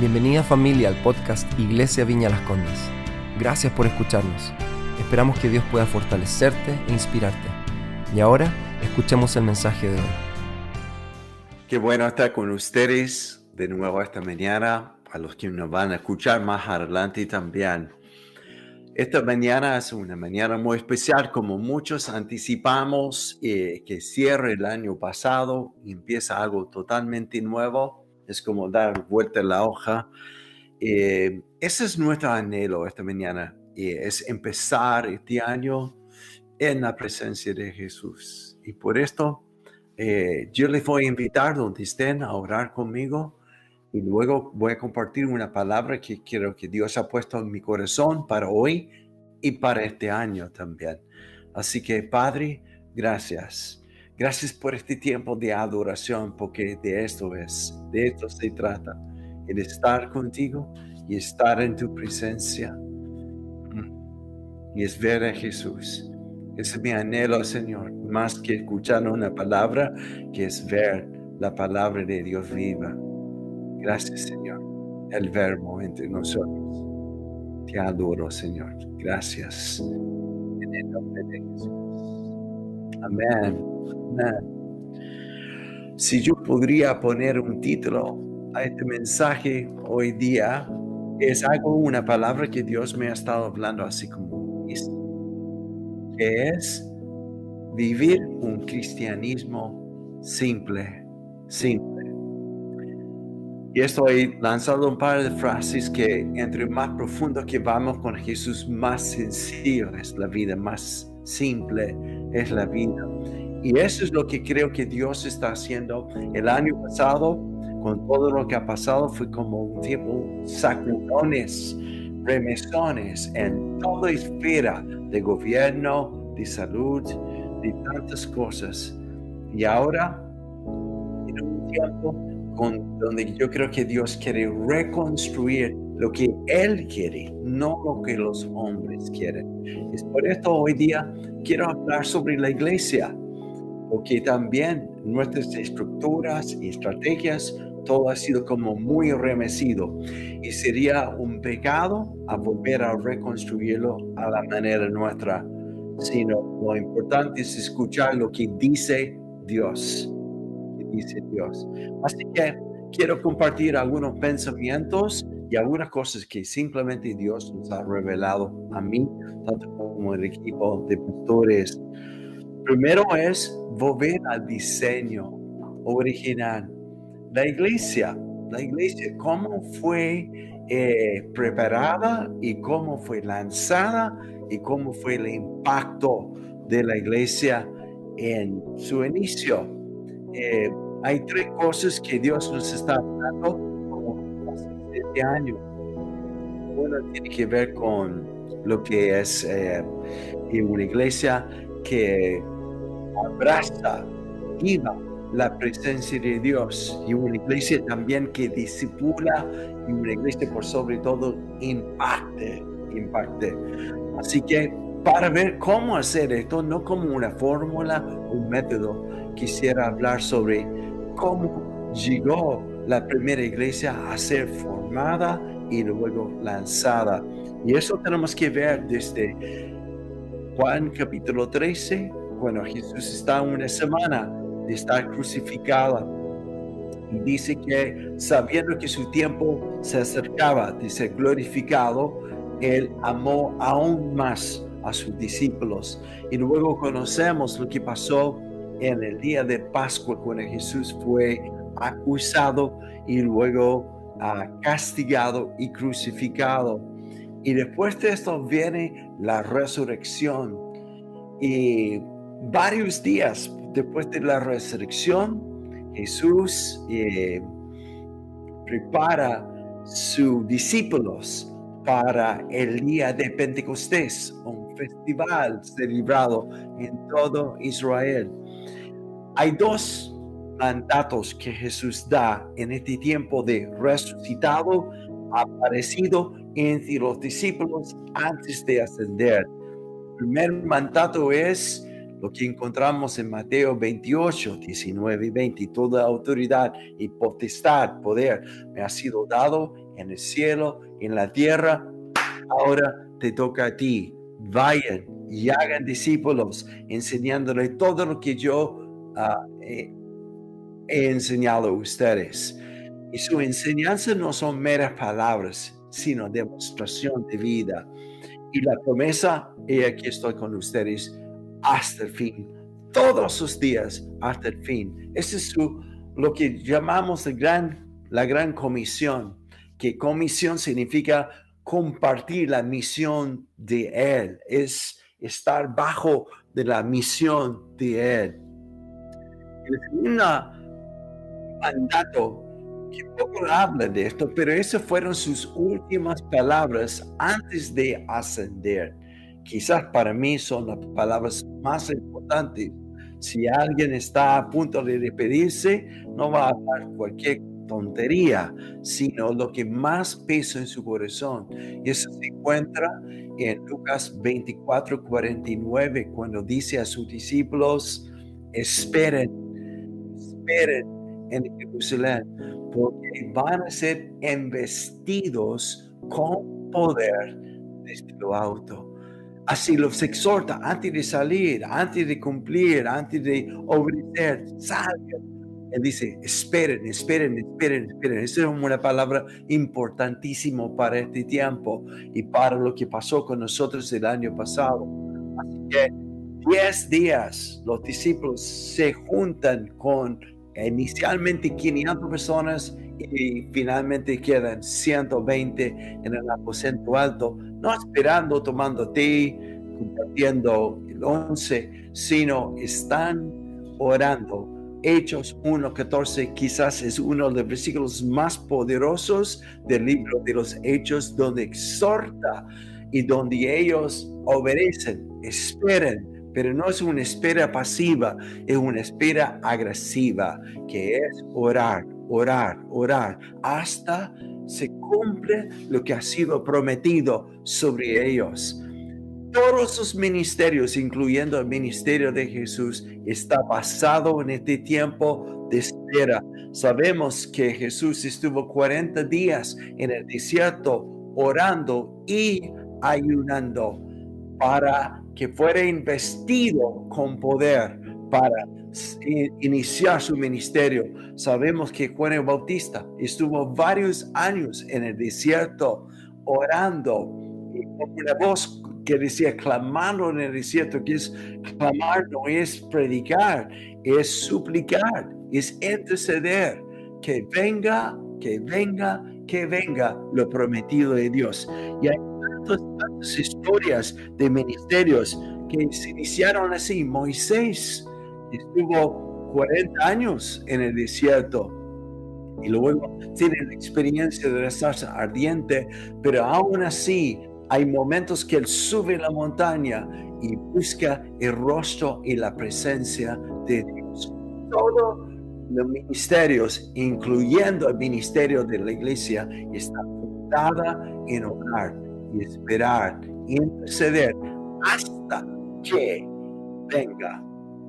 Bienvenida familia al podcast Iglesia Viña Las Condes. Gracias por escucharnos. Esperamos que Dios pueda fortalecerte e inspirarte. Y ahora, escuchemos el mensaje de hoy. Qué bueno estar con ustedes de nuevo esta mañana, a los que nos van a escuchar más adelante también. Esta mañana es una mañana muy especial, como muchos anticipamos eh, que cierre el año pasado y empieza algo totalmente nuevo es como dar vuelta a la hoja. Eh, ese es nuestro anhelo esta mañana, y es empezar este año en la presencia de Jesús. Y por esto eh, yo les voy a invitar donde estén a orar conmigo y luego voy a compartir una palabra que quiero que Dios ha puesto en mi corazón para hoy y para este año también. Así que Padre, gracias. Gracias por este tiempo de adoración, porque de esto es, de esto se trata, el estar contigo y estar en tu presencia. Mm. Y es ver a Jesús. Es mi anhelo, Señor, más que escuchar una palabra, que es ver la palabra de Dios viva. Gracias, Señor, el verbo entre nosotros. Te adoro, Señor. Gracias. En el nombre de Jesús. Amén. Si yo podría poner un título a este mensaje hoy día, es algo, una palabra que Dios me ha estado hablando así como que es vivir un cristianismo simple, simple. Y estoy lanzando un par de frases que entre más profundo que vamos con Jesús, más sencillo es la vida, más simple es la vida. Y eso es lo que creo que Dios está haciendo. El año pasado, con todo lo que ha pasado, fue como un tiempo, sacudones, remesones en toda esfera de gobierno, de salud, de tantas cosas. Y ahora, en un tiempo con, donde yo creo que Dios quiere reconstruir lo que Él quiere, no lo que los hombres quieren. Es por esto hoy día quiero hablar sobre la iglesia porque también nuestras estructuras y estrategias, todo ha sido como muy remecido y sería un pecado a volver a reconstruirlo a la manera nuestra, sino lo importante es escuchar lo que dice Dios, dice Dios. Así que quiero compartir algunos pensamientos y algunas cosas que simplemente Dios nos ha revelado a mí, tanto como el equipo de pastores Primero es volver al diseño original. La iglesia, la iglesia, cómo fue eh, preparada y cómo fue lanzada y cómo fue el impacto de la iglesia en su inicio. Eh, hay tres cosas que Dios nos está hablando como hace siete años. Una tiene que ver con lo que es eh, una iglesia que abraza, viva la presencia de Dios y una iglesia también que disipula y una iglesia por sobre todo impacte, impacte. Así que para ver cómo hacer esto, no como una fórmula, un método, quisiera hablar sobre cómo llegó la primera iglesia a ser formada y luego lanzada. Y eso tenemos que ver desde Juan capítulo 13 bueno, Jesús está una semana de estar crucificado y dice que sabiendo que su tiempo se acercaba de ser glorificado, él amó aún más a sus discípulos. Y luego conocemos lo que pasó en el día de Pascua cuando Jesús fue acusado y luego ah, castigado y crucificado. Y después de esto viene la resurrección. Y varios días después de la resurrección, Jesús eh, prepara sus discípulos para el día de Pentecostés, un festival celebrado en todo Israel. Hay dos mandatos que Jesús da en este tiempo de resucitado, aparecido entre los discípulos antes de ascender. El primer mandato es lo que encontramos en Mateo 28, 19 y 20. Toda autoridad y potestad, poder me ha sido dado en el cielo, en la tierra. Ahora te toca a ti. Vayan y hagan discípulos, enseñándole todo lo que yo ah, he enseñado a ustedes. Y su enseñanza no son meras palabras, sino demostración de vida. Y la promesa, y aquí estoy con ustedes hasta el fin, todos los días hasta el fin. Ese es lo que llamamos gran, la gran comisión, que comisión significa compartir la misión de Él, es estar bajo de la misión de Él. El segundo mandato, que poco habla de esto, pero esas fueron sus últimas palabras antes de ascender. Quizás para mí son las palabras más importantes. Si alguien está a punto de despedirse, no va a hablar cualquier tontería, sino lo que más pesa en su corazón. Y eso se encuentra en Lucas 24, 49, cuando dice a sus discípulos, esperen, esperen en Jerusalén, porque van a ser investidos con poder desde lo alto. Así los exhorta antes de salir, antes de cumplir, antes de obedecer, salgan él dice, esperen, esperen, esperen, esperen. Esa es una palabra importantísima para este tiempo y para lo que pasó con nosotros el año pasado. Así que 10 días los discípulos se juntan con inicialmente 500 personas y finalmente quedan 120 en el aposento alto, no esperando, tomando té, compartiendo el 11, sino están orando. Hechos 1.14 quizás es uno de los versículos más poderosos del libro de los Hechos, donde exhorta y donde ellos obedecen, esperen, pero no es una espera pasiva, es una espera agresiva, que es orar, orar, orar, hasta se cumple lo que ha sido prometido sobre ellos todos sus ministerios, incluyendo el ministerio de Jesús, está basado en este tiempo de espera. Sabemos que Jesús estuvo 40 días en el desierto orando y ayunando para que fuera investido con poder para iniciar su ministerio. Sabemos que Juan el Bautista estuvo varios años en el desierto orando con una voz que decía clamando en el desierto, que es clamar, no es predicar, es suplicar, es interceder, que venga, que venga, que venga lo prometido de Dios. Y hay tantas, historias de ministerios que se iniciaron así. Moisés estuvo 40 años en el desierto y luego tiene la experiencia de la salsa ardiente, pero aún así hay momentos que Él sube la montaña y busca el rostro y la presencia de Dios. Todos los ministerios, incluyendo el ministerio de la iglesia, está fundada en orar y esperar interceder hasta que venga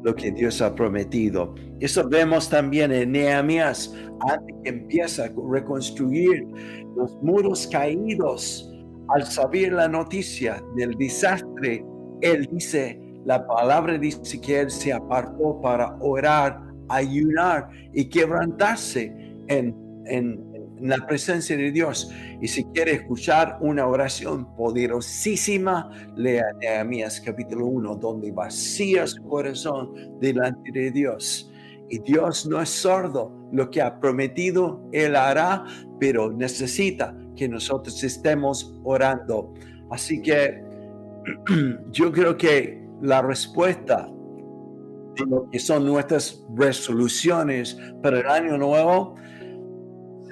lo que Dios ha prometido. Eso vemos también en Nehemías, antes que empieza a reconstruir los muros caídos al saber la noticia del desastre, él dice, la palabra dice que él se apartó para orar, ayunar y quebrantarse en, en, la presencia de Dios. Y si quiere escuchar una oración poderosísima, lea Nehemías capítulo 1, donde vacía su corazón delante de Dios. Y Dios no es sordo, lo que ha prometido, Él hará, pero necesita que nosotros estemos orando. Así que yo creo que la respuesta de lo que son nuestras resoluciones para el año nuevo,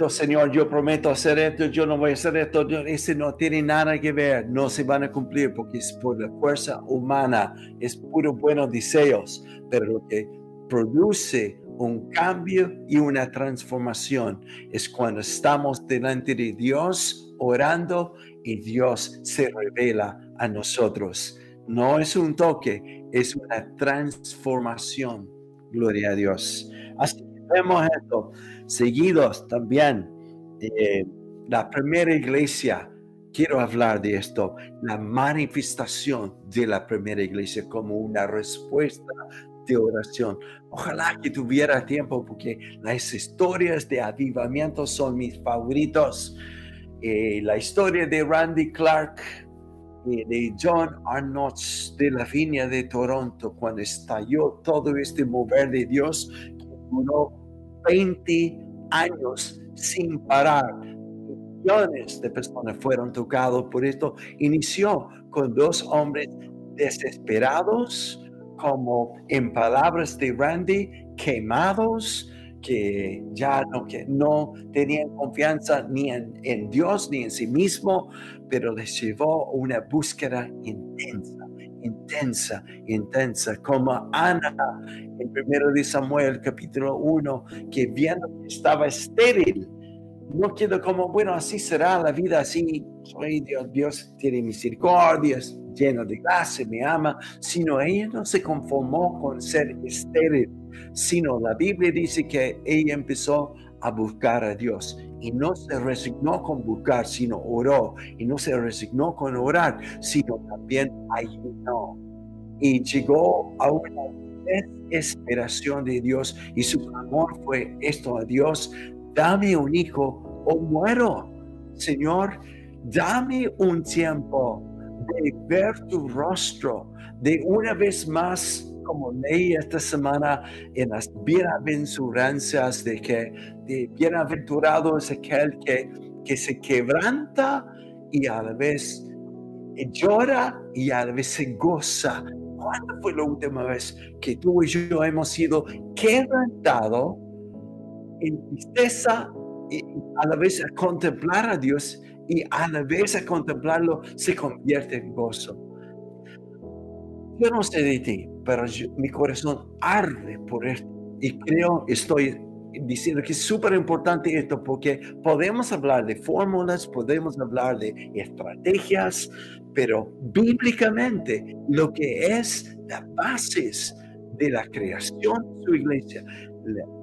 oh, Señor, yo prometo hacer esto, yo no voy a hacer esto, ese no tiene nada que ver, no se van a cumplir porque es por la fuerza humana, es puro buenos deseos, pero lo que produce un cambio y una transformación. Es cuando estamos delante de Dios orando y Dios se revela a nosotros. No es un toque, es una transformación. Gloria a Dios. Así vemos esto seguidos también. Eh, la primera iglesia, quiero hablar de esto, la manifestación de la primera iglesia como una respuesta de oración. Ojalá que tuviera tiempo porque las historias de avivamiento son mis favoritos. Eh, la historia de Randy Clark, eh, de John Arnott de la Viña de Toronto, cuando estalló todo este mover de Dios, duró 20 años sin parar. Millones de personas fueron tocados por esto. Inició con dos hombres desesperados, como en palabras de Randy, quemados, que ya no, que no tenían confianza ni en, en, Dios ni en sí mismo, pero les llevó una búsqueda intensa, intensa, intensa, como Ana en primero de Samuel capítulo 1, que viendo que estaba estéril, no quedó como, bueno, así será la vida, así soy Dios, Dios tiene misericordias, lleno de gracia, me ama, sino ella no se conformó con ser estéril, sino la Biblia dice que ella empezó a buscar a Dios y no se resignó con buscar, sino oró, y no se resignó con orar, sino también ayunó. Y llegó a una desesperación de Dios y su amor fue esto a Dios, dame un hijo o muero. Señor, dame un tiempo de ver tu rostro, de una vez más, como leí esta semana en las bienaventuranzas, de que de bienaventurado es aquel que, que se quebranta y a la vez llora y a la vez se goza. ¿Cuándo fue la última vez que tú y yo hemos sido quebrantados en tristeza y a la vez a contemplar a Dios y a la vez a contemplarlo se convierte en gozo. Yo no sé de ti, pero mi corazón arde por esto y creo, estoy diciendo que es súper importante esto porque podemos hablar de fórmulas, podemos hablar de estrategias, pero bíblicamente lo que es la bases de la creación de su iglesia,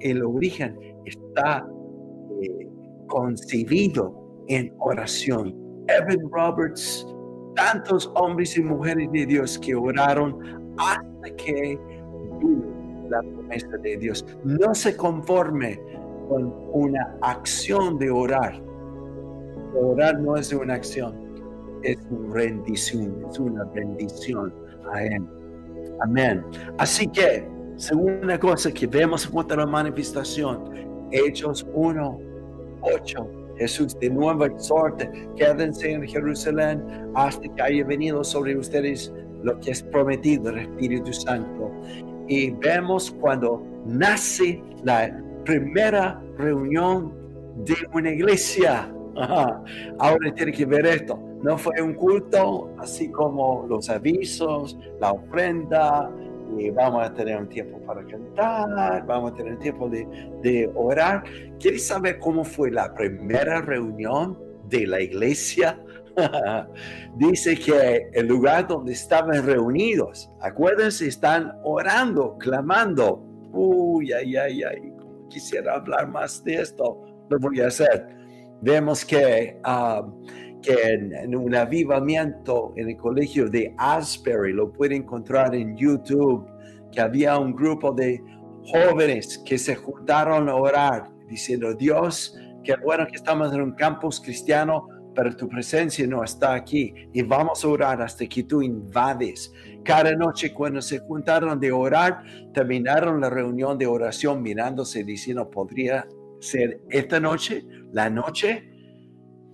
el origen está eh, concebido en oración. Evan Roberts, tantos hombres y mujeres de Dios que oraron hasta que la promesa de Dios. No se conforme con una acción de orar. Orar no es una acción, es una rendición, es una bendición a Él. Amén. Así que, segunda cosa que vemos en la manifestación, Hechos 1, 8 Jesús de nuevo exhorta, quédense en Jerusalén hasta que haya venido sobre ustedes lo que es prometido el Espíritu Santo. Y vemos cuando nace la primera reunión de una iglesia. Ahora tiene que ver esto. No fue un culto así como los avisos, la ofrenda, y vamos a tener un tiempo para cantar, vamos a tener un tiempo de, de orar. ¿Quieres saber cómo fue la primera reunión de la iglesia? Dice que el lugar donde estaban reunidos, acuérdense, están orando, clamando. Uy, ay, ay, ay, quisiera hablar más de esto, lo voy a hacer. Vemos que ah, que en, un avivamiento en el colegio de Asbury, lo puede encontrar en YouTube, que había un grupo de jóvenes que se juntaron a orar, diciendo, Dios, qué bueno que estamos en un campus cristiano, pero tu presencia no está aquí y vamos a orar hasta que tú invades. Cada noche cuando se juntaron de orar, terminaron la reunión de oración mirándose diciendo, podría ser esta noche, la noche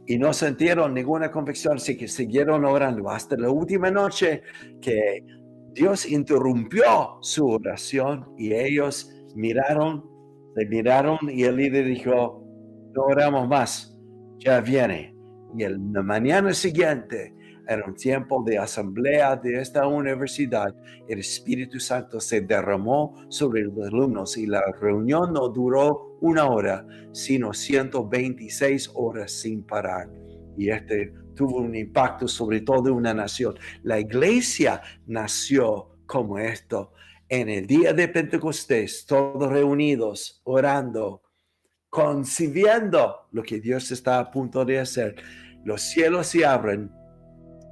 y no sintieron ninguna convicción, así que siguieron orando hasta la última noche que Dios interrumpió su oración y ellos miraron, se miraron y el líder dijo, no oramos más, ya viene. Y el, la mañana siguiente era un tiempo de asamblea de esta universidad. El Espíritu Santo se derramó sobre los alumnos y la reunión no duró una hora, sino 126 horas sin parar. Y este tuvo un impacto sobre toda una nación. La iglesia nació como esto. En el día de Pentecostés, todos reunidos, orando, concibiendo lo que Dios está a punto de hacer. Los cielos se abren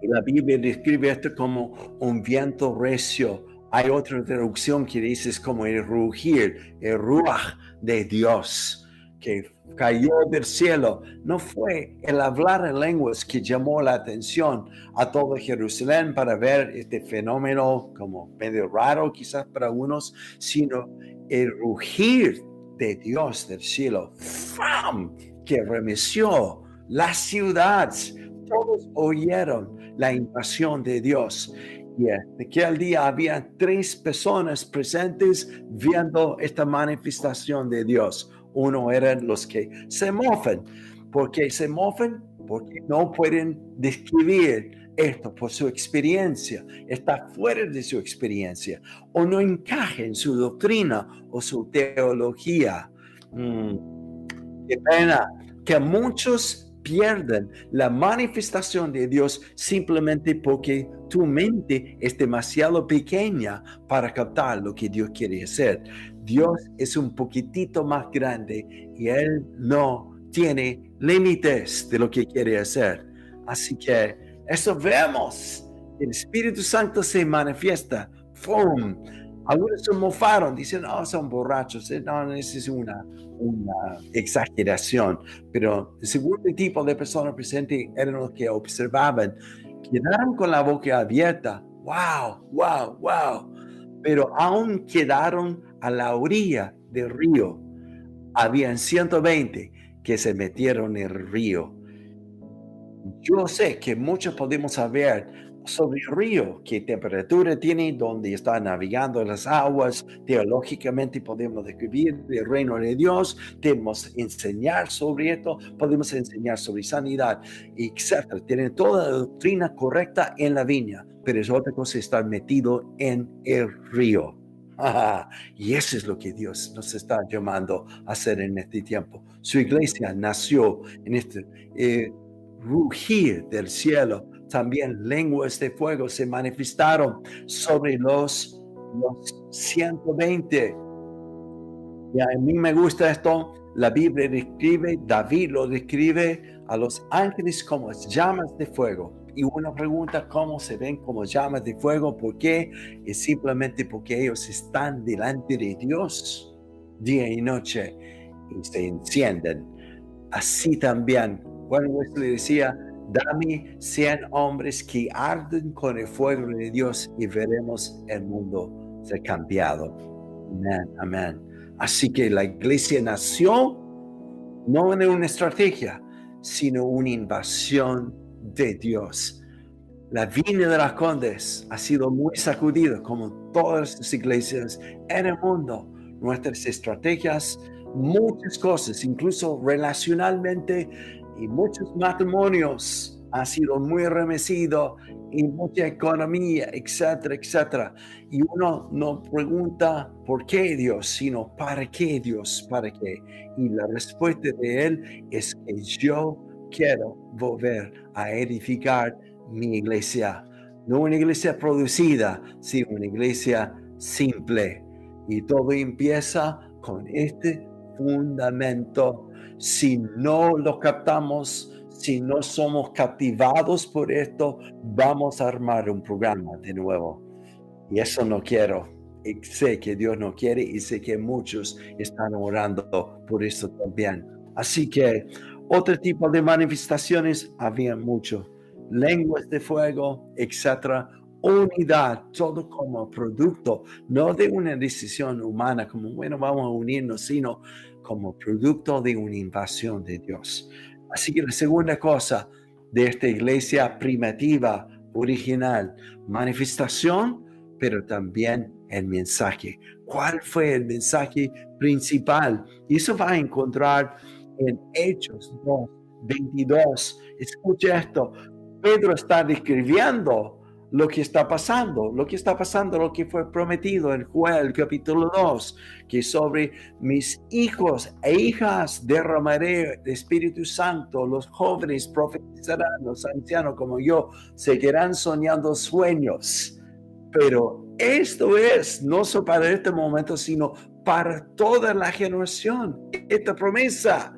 y la Biblia describe esto como un viento recio. Hay otra traducción que dice es como el rugir, el ruaj de Dios que cayó del cielo. No fue el hablar en lenguas que llamó la atención a todo Jerusalén para ver este fenómeno como medio raro quizás para unos, sino el rugir de Dios del cielo, ¡fam! que remeció la ciudad. Todos oyeron la invasión de Dios. Y aquel día había tres personas presentes viendo esta manifestación de Dios. Uno eran los que se mofan. porque se mofan? Porque no pueden describir esto por su experiencia, está fuera de su experiencia o no encaja en su doctrina o su teología. Mm, qué pena que muchos pierden la manifestación de Dios simplemente porque tu mente es demasiado pequeña para captar lo que Dios quiere hacer. Dios es un poquitito más grande y Él no tiene límites de lo que quiere hacer. Así que eso vemos. El Espíritu Santo se manifiesta. ¡Fum! Algunos se mofaron, dicen, oh, son borrachos. Eh, no, esa es una, una exageración. Pero el segundo tipo de personas presentes eran los que observaban, quedaron con la boca abierta. ¡Wow! ¡Wow! ¡Wow! Pero aún quedaron a la orilla del río. Habían 120 que se metieron en el río. Yo sé que muchos podemos saber sobre el río, qué temperatura tiene, dónde está navegando las aguas. Teológicamente podemos describir el reino de Dios, podemos enseñar sobre esto, podemos enseñar sobre sanidad, etc. Tienen toda la doctrina correcta en la viña, pero es otra cosa estar metido en el río. y eso es lo que Dios nos está llamando a hacer en este tiempo. Su iglesia nació en este eh, rugir del cielo también lenguas de fuego se manifestaron sobre los, los 120. Y a mí me gusta esto. La Biblia describe, David lo describe a los ángeles como llamas de fuego. Y uno pregunta cómo se ven como llamas de fuego. ¿Por qué? Es simplemente porque ellos están delante de Dios día y noche y se encienden. Así también, Juan Wesley decía, Dame 100 hombres que arden con el fuego de Dios y veremos el mundo ser cambiado. Amén, amén. Así que la iglesia nació no en una estrategia, sino una invasión de Dios. La viña de las condes ha sido muy sacudida, como todas las iglesias en el mundo. Nuestras estrategias, muchas cosas, incluso relacionalmente, y muchos matrimonios han sido muy remecidos y mucha economía, etcétera, etcétera. Y uno no pregunta por qué Dios, sino para qué Dios, para qué. Y la respuesta de Él es que yo quiero volver a edificar mi iglesia. No una iglesia producida, sino una iglesia simple. Y todo empieza con este fundamento si no lo captamos, si no somos captivados por esto, vamos a armar un programa de nuevo. Y eso no quiero. Y sé que Dios no quiere y sé que muchos están orando por eso también. Así que otro tipo de manifestaciones había mucho. Lenguas de fuego, etcétera. Unidad, todo como producto, no de una decisión humana, como bueno, vamos a unirnos, sino como producto de una invasión de Dios. Así que la segunda cosa de esta iglesia primitiva, original, manifestación, pero también el mensaje. ¿Cuál fue el mensaje principal? Y eso va a encontrar en Hechos 2, 22. Escucha esto. Pedro está describiendo lo que está pasando, lo que está pasando, lo que fue prometido en Joel capítulo 2, que sobre mis hijos e hijas derramaré el Espíritu Santo, los jóvenes profetizarán, los ancianos como yo seguirán soñando sueños. Pero esto es no solo para este momento, sino para toda la generación. Esta promesa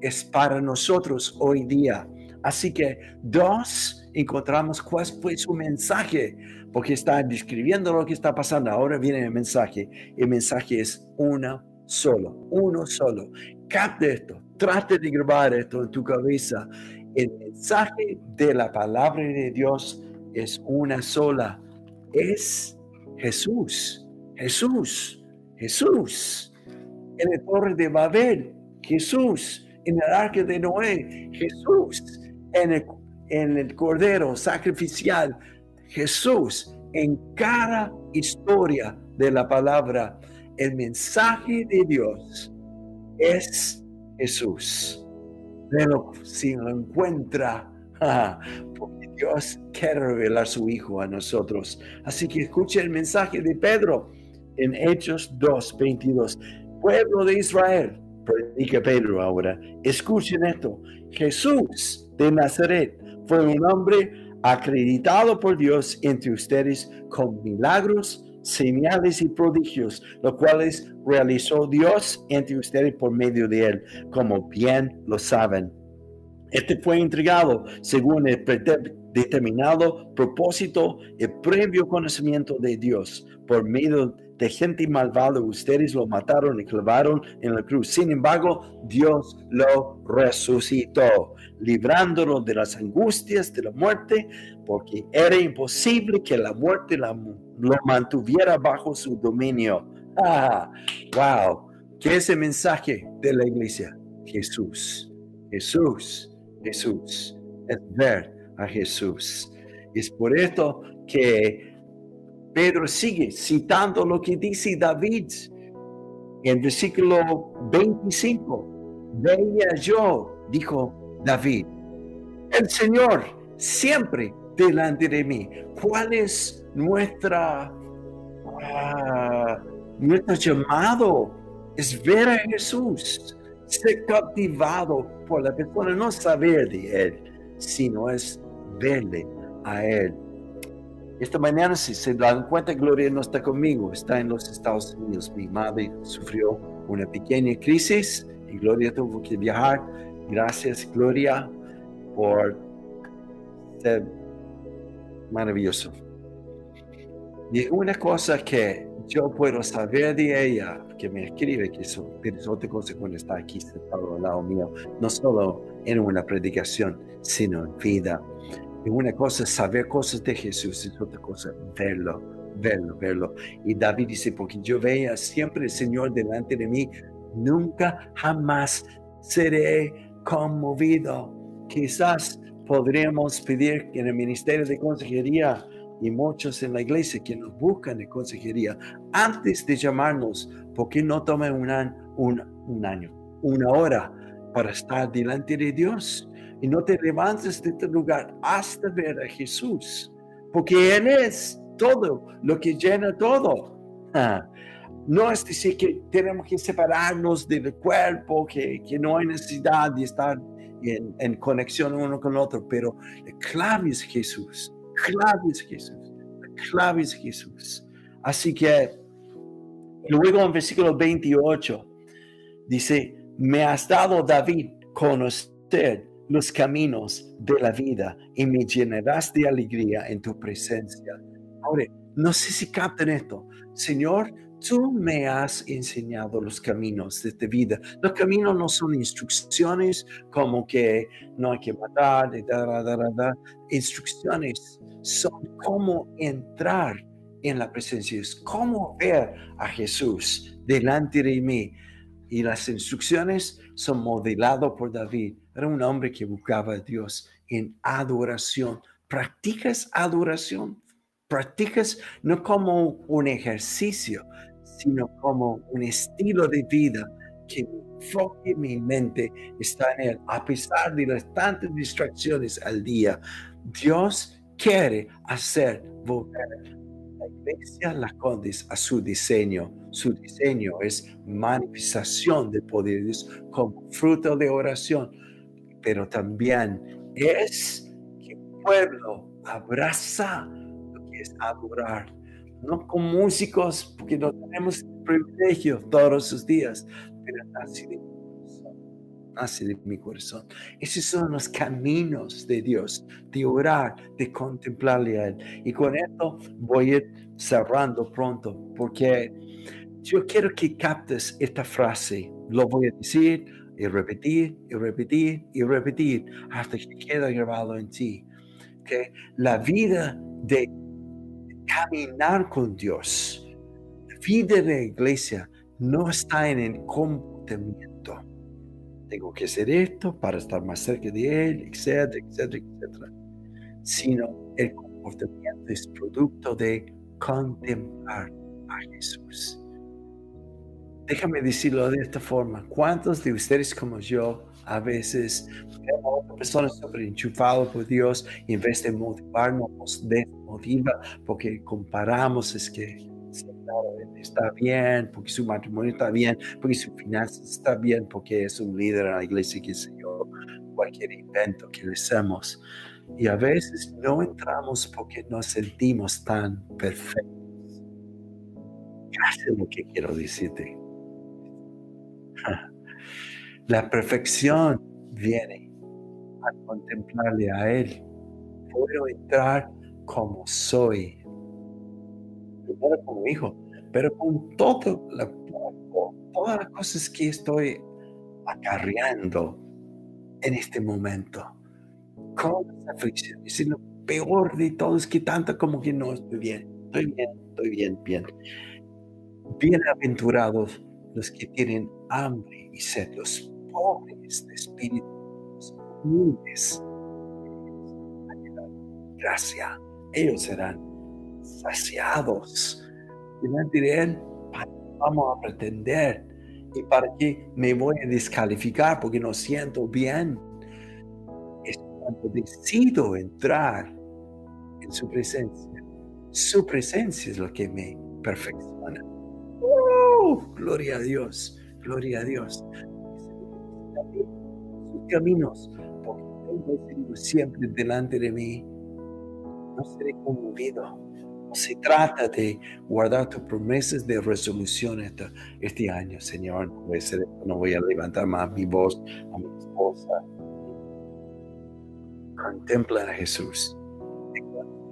es para nosotros hoy día. Así que dos, encontramos cuál fue su mensaje, porque está describiendo lo que está pasando. Ahora viene el mensaje. El mensaje es uno solo, uno solo. Capte esto, trate de grabar esto en tu cabeza. El mensaje de la palabra de Dios es una sola. Es Jesús, Jesús, Jesús. En el torre de Babel, Jesús. En el arca de Noé, Jesús. En el, en el cordero sacrificial, Jesús. En cada historia de la palabra, el mensaje de Dios es Jesús. Pero si lo encuentra, porque Dios quiere revelar su Hijo a nosotros. Así que escuche el mensaje de Pedro en Hechos 2, 22. Pueblo de Israel, predica Pedro ahora, escuchen esto. Jesús de Nazaret fue un hombre acreditado por Dios entre ustedes con milagros, señales y prodigios, los cuales realizó Dios entre ustedes por medio de él, como bien lo saben. Este fue entregado según el determinado propósito y previo conocimiento de Dios por medio de gente malvada. Ustedes lo mataron y clavaron en la cruz. Sin embargo, Dios lo resucitó, librándolo de las angustias de la muerte, porque era imposible que la muerte lo mantuviera bajo su dominio. Ah, wow. ¿Qué es el mensaje de la iglesia? Jesús. Jesús. Jesús. Es ver a Jesús. Es por esto que Pedro sigue citando lo que dice David en versículo 25. Veía yo, dijo David, el Señor siempre delante de mí. ¿Cuál es nuestra, ah, nuestro llamado? Es ver a Jesús, ser captivado por la persona, no saber de Él, sino es verle a Él. Esta mañana, si se dan cuenta, Gloria no está conmigo, está en los Estados Unidos. Mi madre sufrió una pequeña crisis y Gloria tuvo que viajar. Gracias, Gloria, por ser maravilloso. Y una cosa que yo puedo saber de ella, que me escribe, que es, otra cosa cuando está aquí sentado al lado mío, no solo en una predicación, sino en vida. Y una cosa es saber cosas de Jesús, es otra cosa verlo, verlo, verlo. Y David dice, porque yo veía siempre el Señor delante de mí, nunca jamás seré conmovido. Quizás podríamos pedir que en el Ministerio de Consejería y muchos en la iglesia que nos buscan de consejería, antes de llamarnos, ¿por qué no tomen un, año, una hora para estar delante de Dios? Y no te levantes de este lugar hasta ver a Jesús, porque Él es todo lo que llena todo. No es decir que tenemos que separarnos del cuerpo, que, que no hay necesidad de estar en, conexión uno con otro, pero la clave es Jesús clave es Jesús. La clave es Jesús. Así que luego en versículo 28 dice, me has dado David conocer los caminos de la vida y me llenarás de alegría en tu presencia. Ahora, no sé si captan esto. Señor, tú me has enseñado los caminos de esta vida. Los caminos no son instrucciones como que no hay que matar, da, da, da, instrucciones son cómo entrar en la presencia, es cómo ver a Jesús delante de mí. Y las instrucciones son modeladas por David. Era un hombre que buscaba a Dios en adoración. ¿Practicas adoración? ¿Practicas no como un ejercicio, sino como un estilo de vida que enfoque mi mente está en él, a pesar de las tantas distracciones al día. Dios quiere hacer volver la iglesia Las Condes a su diseño. Su diseño es manifestación de Dios como fruto de oración, pero también es que el pueblo abraza lo que es adorar. No con músicos, porque no tenemos privilegio todos los días, pero nace de mi corazón. Nace de mi corazón. Esos son los caminos de Dios, de orar, de contemplarle a Él. Y con esto voy a ir cerrando pronto, porque yo quiero que captes esta frase. Lo voy a decir y repetir y repetir y repetir hasta que quede grabado en ti. Que la vida de caminar con Dios, la vida de la iglesia no está en el comportamiento. Tengo que hacer esto para estar más cerca de Él, etcétera, etcétera, etcétera. Sino el comportamiento es producto de contemplar a Jesús. Déjame decirlo de esta forma. ¿Cuántos de ustedes como yo a veces vemos a otra persona súper enchufado por Dios y en vez de motivarnos nos desmotiva porque comparamos es que está bien, porque su matrimonio está bien, porque su finanzas está bien, porque es un líder en la iglesia, que yo, cualquier invento que le hacemos. Y a veces no entramos porque nos sentimos tan perfectos. Gracias lo que quiero decirte. La perfección viene a contemplarle a Él. Puedo entrar como soy. Primero como hijo, pero con todo la, todas las cosas que estoy acarreando en este momento. Con las aflicciones. Y lo peor de todo es que tanto como que no estoy bien. Estoy bien, estoy bien, bien. Bienaventurados los que tienen hambre y sed, los pobres de espíritu, los humildes. Gracia, ellos serán saciados. Delante de Él, vamos a pretender? ¿Y para qué me voy a descalificar porque no siento bien? Es decido entrar en su presencia. Su presencia es lo que me perfecciona. Gloria a Dios, gloria a Dios. Sus caminos, porque tengo siempre delante de mí, no seré conmovido. No se trata de guardar tus promesas de resolución este, este año, Señor. No voy, a no voy a levantar más mi voz a mi esposa. Contempla a Jesús.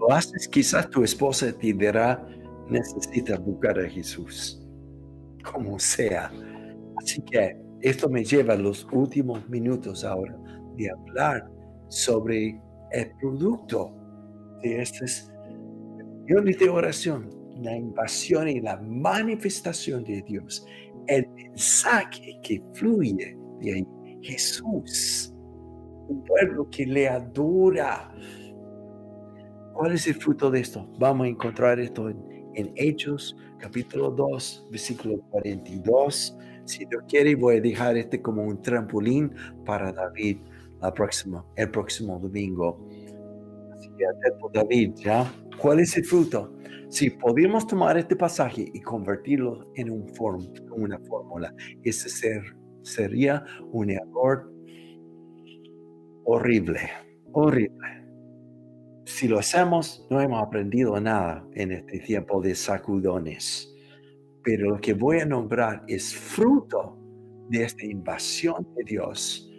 Lo haces, quizás tu esposa te dirá, necesitas buscar a Jesús como sea. Así que esto me lleva a los últimos minutos ahora de hablar sobre el producto de estas reuniones de oración, la invasión y la manifestación de Dios, el mensaje que fluye de ahí, Jesús, un pueblo que le adora. ¿Cuál es el fruto de esto? Vamos a encontrar esto en en Hechos capítulo 2, versículo 42. Si Dios quiere, voy a dejar este como un trampolín para David la próxima, el próximo domingo. Así que David, ¿ya? ¿Cuál es el fruto? Si podemos tomar este pasaje y convertirlo en un una fórmula, ese ser, sería un error horrible, horrible si lo hacemos, no hemos aprendido nada en este tiempo de sacudones. Pero lo que voy a nombrar es fruto de esta invasión de Dios,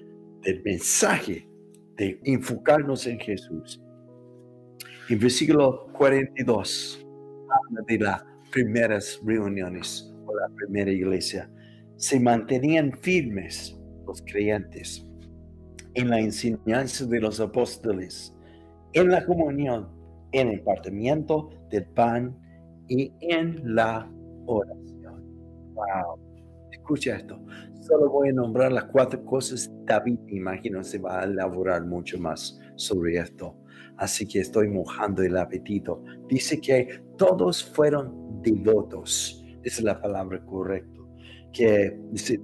del mensaje de enfocarnos en Jesús. En versículo 42 habla de las primeras reuniones o la primera iglesia. Se mantenían firmes los creyentes en la enseñanza de los apóstoles en la comunión, en el partimiento del pan y en la oración. Wow. Escucha esto. Solo voy a nombrar las cuatro cosas. David, imagino, se va a elaborar mucho más sobre esto. Así que estoy mojando el apetito. Dice que todos fueron devotos. Es la palabra correcta. Que se,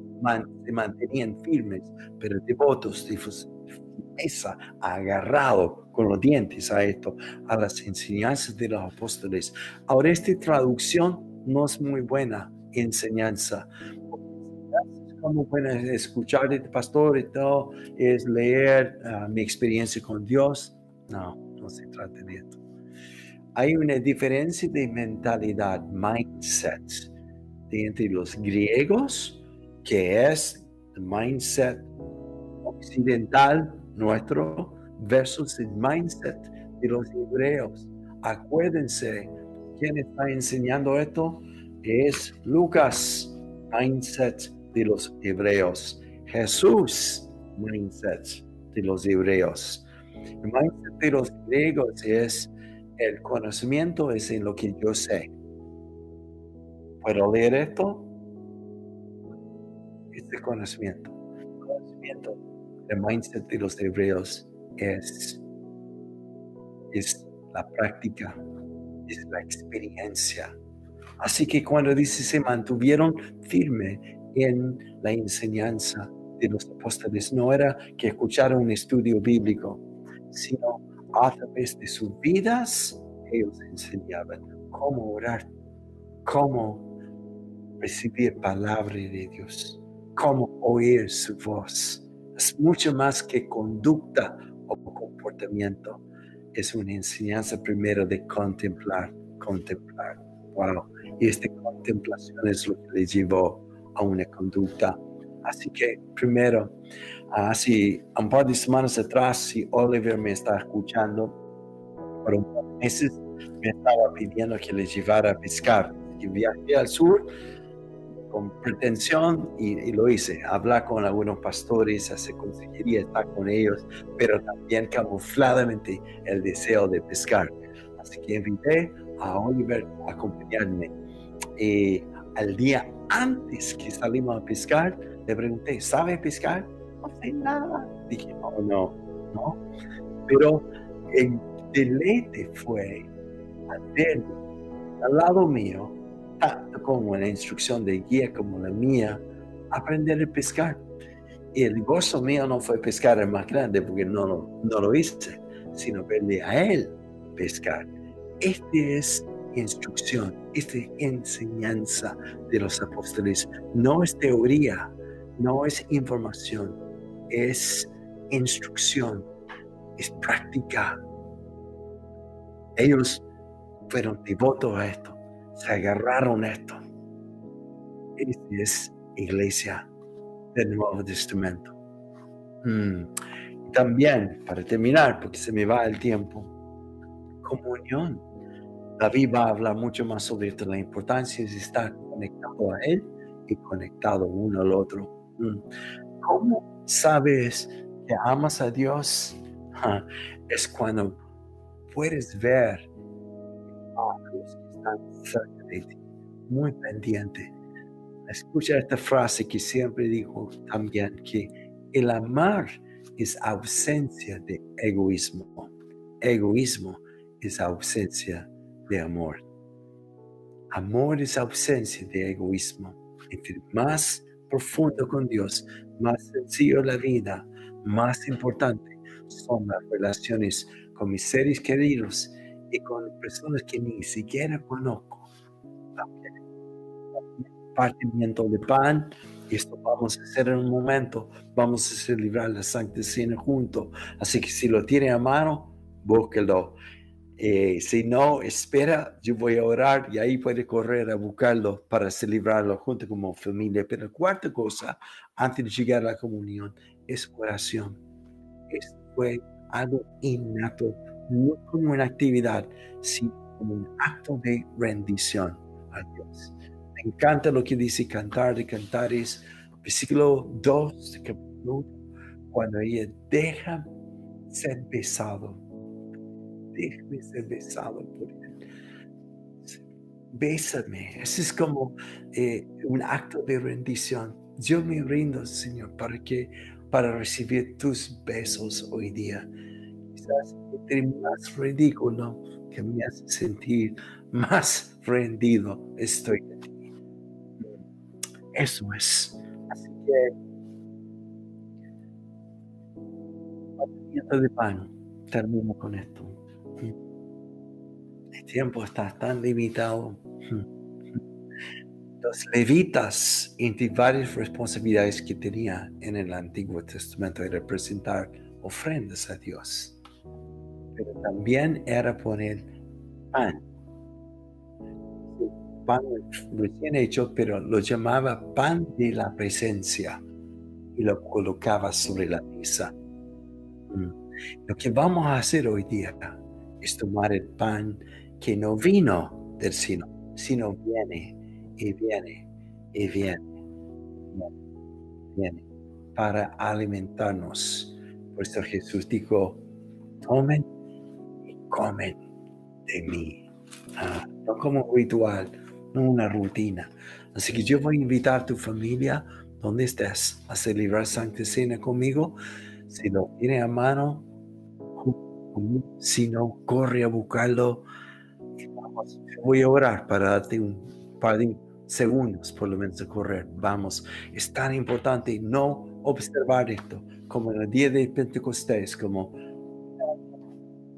mantenían firmes, pero devotos, esa agarrado con los dientes a esto, a las enseñanzas de los apóstoles. Ahora, esta traducción no es muy buena enseñanza. Como buena escuchar de pastor y todo, es leer ah, mi experiencia con Dios. No, no se trata de esto. Hay una diferencia de mentalidad, mindset, entre los griegos, que es el mindset occidental nuestro, versus el mindset de los hebreos. Acuérdense, ¿quién está enseñando esto? Es Lucas, mindset de los hebreos. Jesús, mindset de los hebreos. El mindset de los griegos es el conocimiento es en lo que yo sé. ¿Puedo leer esto? Este conocimiento. El conocimiento, el mindset de los hebreos es, es la práctica, es la experiencia. Así que cuando dice se mantuvieron firme en la enseñanza de los apóstoles, no era que escucharon un estudio bíblico, sino a través de sus vidas ellos enseñaban cómo orar, cómo recibir palabra de Dios, cómo oír su voz. Es mucho más que conducta o comportamiento. Es una enseñanza primero de contemplar, contemplar. Wow. Y esta contemplación es lo que le llevó a una conducta. Así que primero, así un par de semanas atrás, si Oliver me está escuchando, por un par de meses me estaba pidiendo que le llevara a pescar. Y viajé al sur con pretensión y, lo hice, hablar con algunos pastores, hacer consejería, estar con ellos, pero también camufladamente el deseo de pescar. Así que invité a Oliver a acompañarme. Y al día antes que salimos a pescar, le pregunté, ¿sabe pescar? No sé nada. Dije, no, no, no. Pero el deleite fue al al lado mío como la instrucción de guía como la mía, aprender a pescar. Y el gozo mío no fue pescar el más grande porque no, no, no lo hice, sino verle a él pescar. Este es instrucción, esta enseñanza de los apóstoles. No es teoría, no es información, es instrucción, es práctica. Ellos fueron devotos a esto se agarraron esto. Esta es iglesia del Nuevo Testamento. Mm. También, para terminar, porque se me va el tiempo, comunión. David va a hablar mucho más sobre la importancia de estar conectado a Él y conectado uno al otro. Mm. ¿Cómo sabes que amas a Dios? Es cuando puedes ver a los cerca de ti, muy pendiente. Escucha esta frase que siempre digo también, que el amar es ausencia de egoísmo. Egoísmo es ausencia de amor. Amor es ausencia de egoísmo. Entre más profundo con Dios, más sencillo la vida, más importante son las relaciones con mis seres queridos y con personas que ni siquiera conozco. Partimiento de pan, esto vamos a hacer en un momento, vamos a celebrar la Santa Cena juntos. Así que si lo tiene a mano, búsquelo. Eh, si no, espera, yo voy a orar y ahí puede correr a buscarlo para celebrarlo junto como familia. Pero cuarta cosa, antes de llegar a la comunión, es oración. Esto fue algo innato no como una actividad, sino como un acto de rendición a Dios. Me encanta lo que dice Cantar de Cantares, versículo 2 de capítulo cuando ella deja ser besado, déjame ser besado por él. Bésame, ese es como eh, un acto de rendición. Yo me rindo, Señor, para que para recibir tus besos hoy día quizás más ridículo que me hace sentir más rendido estoy. Eso es. Así que, de pan, termino con esto. El tiempo está tan limitado. Los levitas, entre varias responsabilidades que tenía en el Antiguo Testamento, de representar ofrendas a Dios pero también era poner pan. pan recién hecho, pero lo llamaba pan de la presencia y lo colocaba sobre la mesa. Mm. Lo que vamos a hacer hoy día es tomar el pan que no vino del sino, sino viene y viene y viene, viene, para alimentarnos. Por eso Jesús dijo, tomen y comen de mí. Ah, no como un ritual, no una rutina. Así que yo voy a invitar a tu familia, donde estés, a celebrar Santa Cena conmigo. Si lo tiene a mano, si no, corre a buscarlo. Voy a orar para darte un par de segundos, por lo menos, a correr. Vamos, es tan importante no observar esto, como en el día de Pentecostés, como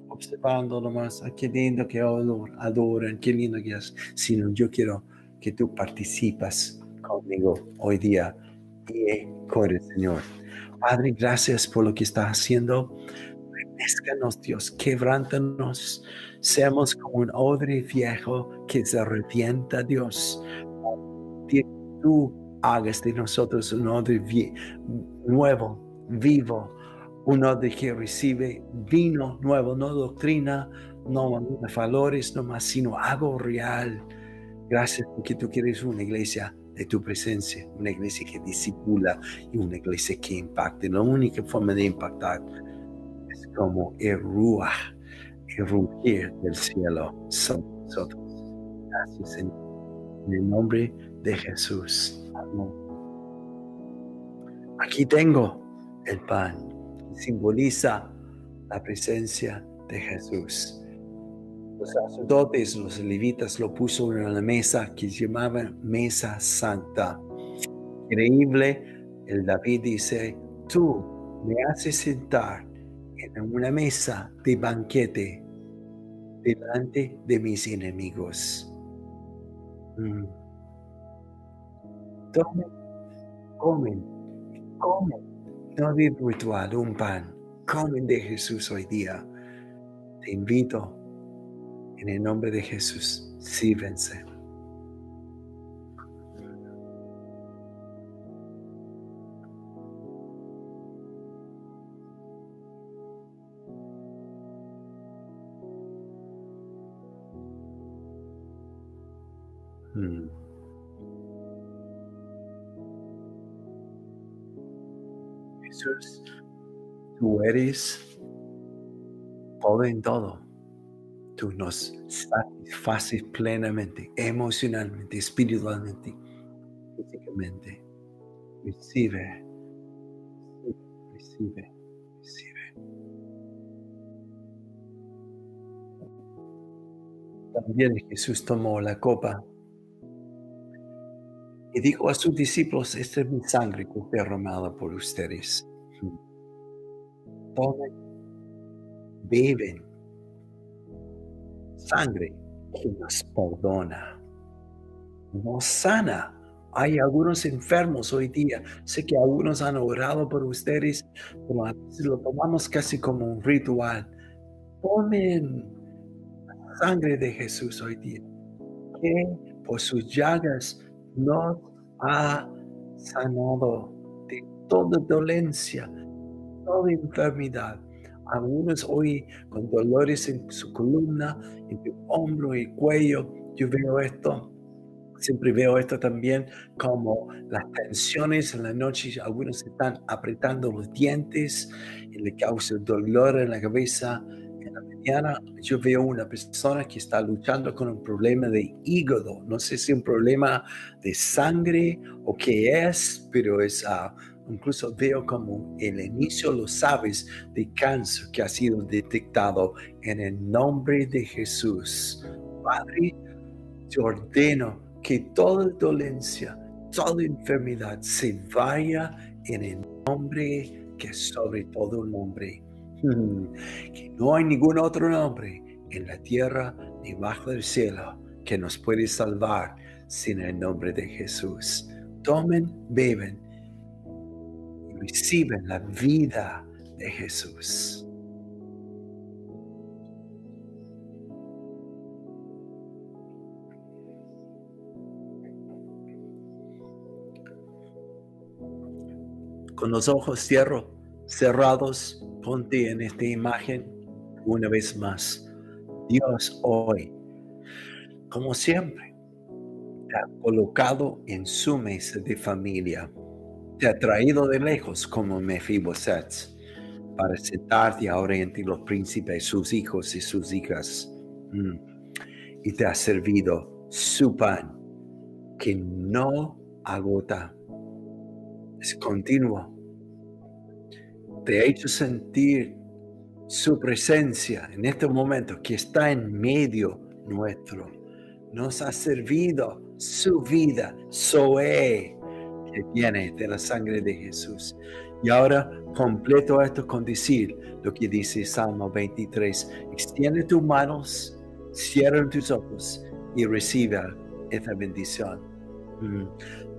observando nomás, ah, qué lindo que adoran, qué lindo que es, sino yo quiero que tú participas conmigo hoy día y el Señor. Padre, gracias por lo que estás haciendo. Remezcanos, Dios, quebrántanos. Seamos como un odre viejo que se revienta, Dios. Que tú hagas de nosotros un odre nuevo, vivo, uno de que recibe vino nuevo, no doctrina, no valores, no más, sino algo real. Gracias porque tú quieres una iglesia de tu presencia, una iglesia que disipula y una iglesia que impacte. La única forma de impactar es como el ruah, el rugir del cielo sobre nosotros. Gracias, Señor. En el nombre de Jesús. Amén. Aquí tengo el pan simboliza la presencia de Jesús. Los sacerdotes, los levitas lo puso en la mesa que llamaban mesa santa. Increíble, el David dice, tú me haces sentar en una mesa de banquete delante de mis enemigos. Mm. Tomen, comen, comen no de ritual, un pan. Comen de Jesús hoy día. Te invito en el nombre de Jesús. Sírvense. Jesús, tú eres todo en todo. Tú nos satisfaces plenamente, emocionalmente, espiritualmente, físicamente. Recibe, recibe, recibe. También Jesús tomó la copa y dijo a sus discípulos, esta es mi sangre que derramada por ustedes. Tomen, beben sangre que nos perdona, nos sana. Hay algunos enfermos hoy día. Sé que algunos han orado por ustedes, pero a veces lo tomamos casi como un ritual. Tomen la sangre de Jesús hoy día, que por sus llagas nos ha sanado de toda dolencia, toda enfermedad. Algunos hoy con dolores en su columna, en su hombro y cuello. Yo veo esto, siempre veo esto también como las tensiones en la noche. Algunos están apretando los dientes y le causa dolor en la cabeza yo veo una persona que está luchando con un problema de hígado. No sé si un problema de sangre o qué es, pero es, ah, incluso veo como el inicio, lo sabes, de cáncer que ha sido detectado en el nombre de Jesús. Padre, te ordeno que toda dolencia, toda enfermedad se vaya en el nombre que sobre todo nombre que no hay ningún otro nombre en la tierra ni bajo el cielo que nos puede salvar sin el nombre de Jesús. Tomen, beben y reciben la vida de Jesús. Con los ojos cierro, cerrados, ponte en esta imagen una vez más. Dios hoy, como siempre, te ha colocado en su mesa de familia. Te ha traído de lejos como Mefiboset para sentarte ahora entre los príncipes, sus hijos y sus hijas. Mm. Y te ha servido su pan, que no agota, es continuo. Te ha hecho sentir su presencia en este momento que está en medio nuestro. Nos ha servido su vida, Zoe, que viene de la sangre de Jesús. Y ahora completo esto con decir lo que dice Salmo 23. Extiende tus manos, cierra tus ojos y reciba esta bendición. Mm.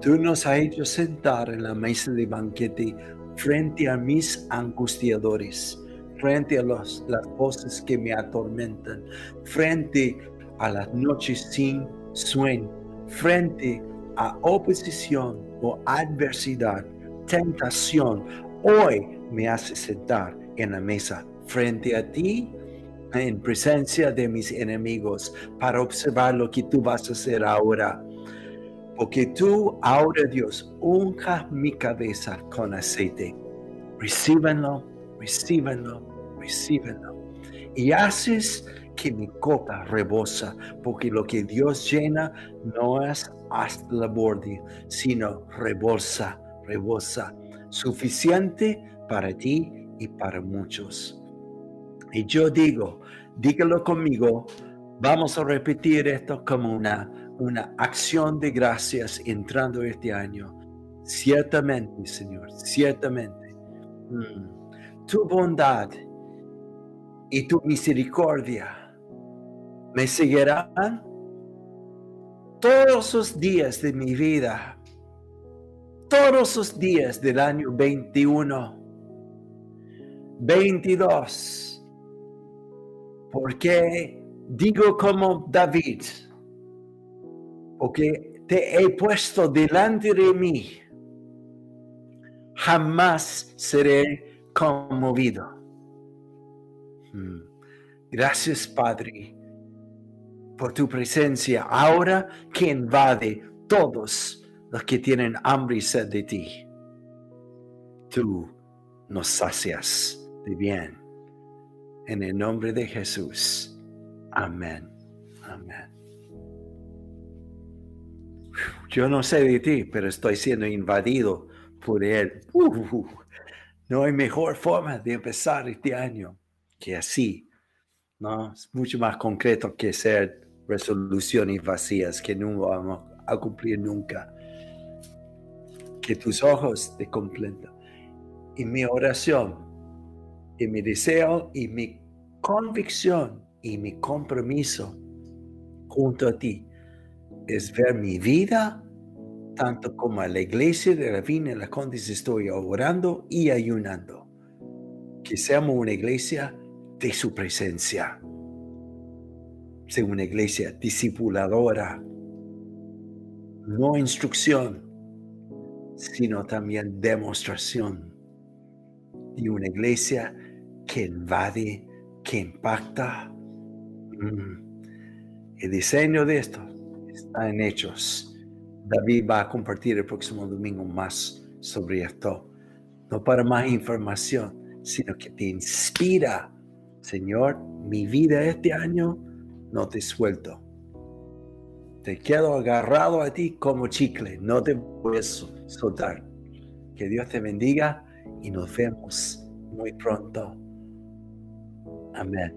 Tú nos has hecho sentar en la mesa de banquete frente a mis angustiadores, frente a los, las voces que me atormentan, frente a las noches sin sueño, frente a oposición o adversidad tentación hoy me hace sentar en la mesa frente a ti en presencia de mis enemigos para observar lo que tú vas a hacer ahora. Porque tú ahora Dios unja mi cabeza con aceite. Recíbenlo, recíbenlo, recíbenlo. Y haces que mi copa rebosa, porque lo que Dios llena no es hasta la borde, sino rebolsa rebosa, suficiente para ti y para muchos. Y yo digo, dígalo conmigo, vamos a repetir esto como una, una acción de gracias entrando este año. Ciertamente, Señor, ciertamente, mm, tu bondad y tu misericordia me seguirán todos los días de mi vida todos los días del año 21, 22, porque digo como David, porque te he puesto delante de mí, jamás seré conmovido. Hmm. Gracias, Padre, por tu presencia ahora que invade todos los que tienen hambre y sed de ti. Tú nos sacias de bien. En el nombre de Jesús. Amén. Amén. Yo no sé de ti, pero estoy siendo invadido por Él. no hay mejor forma de empezar este año que así. ¿no? Es mucho más concreto que ser resoluciones vacías que no vamos a cumplir nunca que tus ojos te completan. Y mi oración, y mi deseo, y mi convicción, y mi compromiso junto a ti es ver mi vida, tanto como a la iglesia de la Vina en la Condis estoy orando y ayunando. Que seamos una iglesia de su presencia. Sea una iglesia discipuladora, no instrucción, sino también demostración de una iglesia que invade, que impacta. Mm. El diseño de esto está en hechos. David va a compartir el próximo domingo más sobre esto. No para más información, sino que te inspira. Señor, mi vida este año no te suelto. Te quedo agarrado a ti como chicle. No te a soltar. Que Dios te bendiga y nos vemos muy pronto. Amén.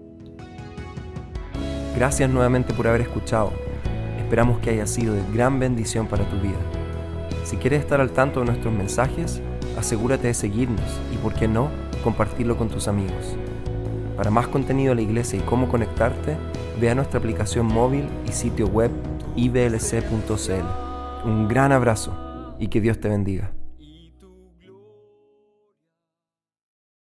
Gracias nuevamente por haber escuchado. Esperamos que haya sido de gran bendición para tu vida. Si quieres estar al tanto de nuestros mensajes, asegúrate de seguirnos y, por qué no, compartirlo con tus amigos. Para más contenido de la iglesia y cómo conectarte, ve a nuestra aplicación móvil y sitio web iblc.cl. Un gran abrazo y que Dios te bendiga.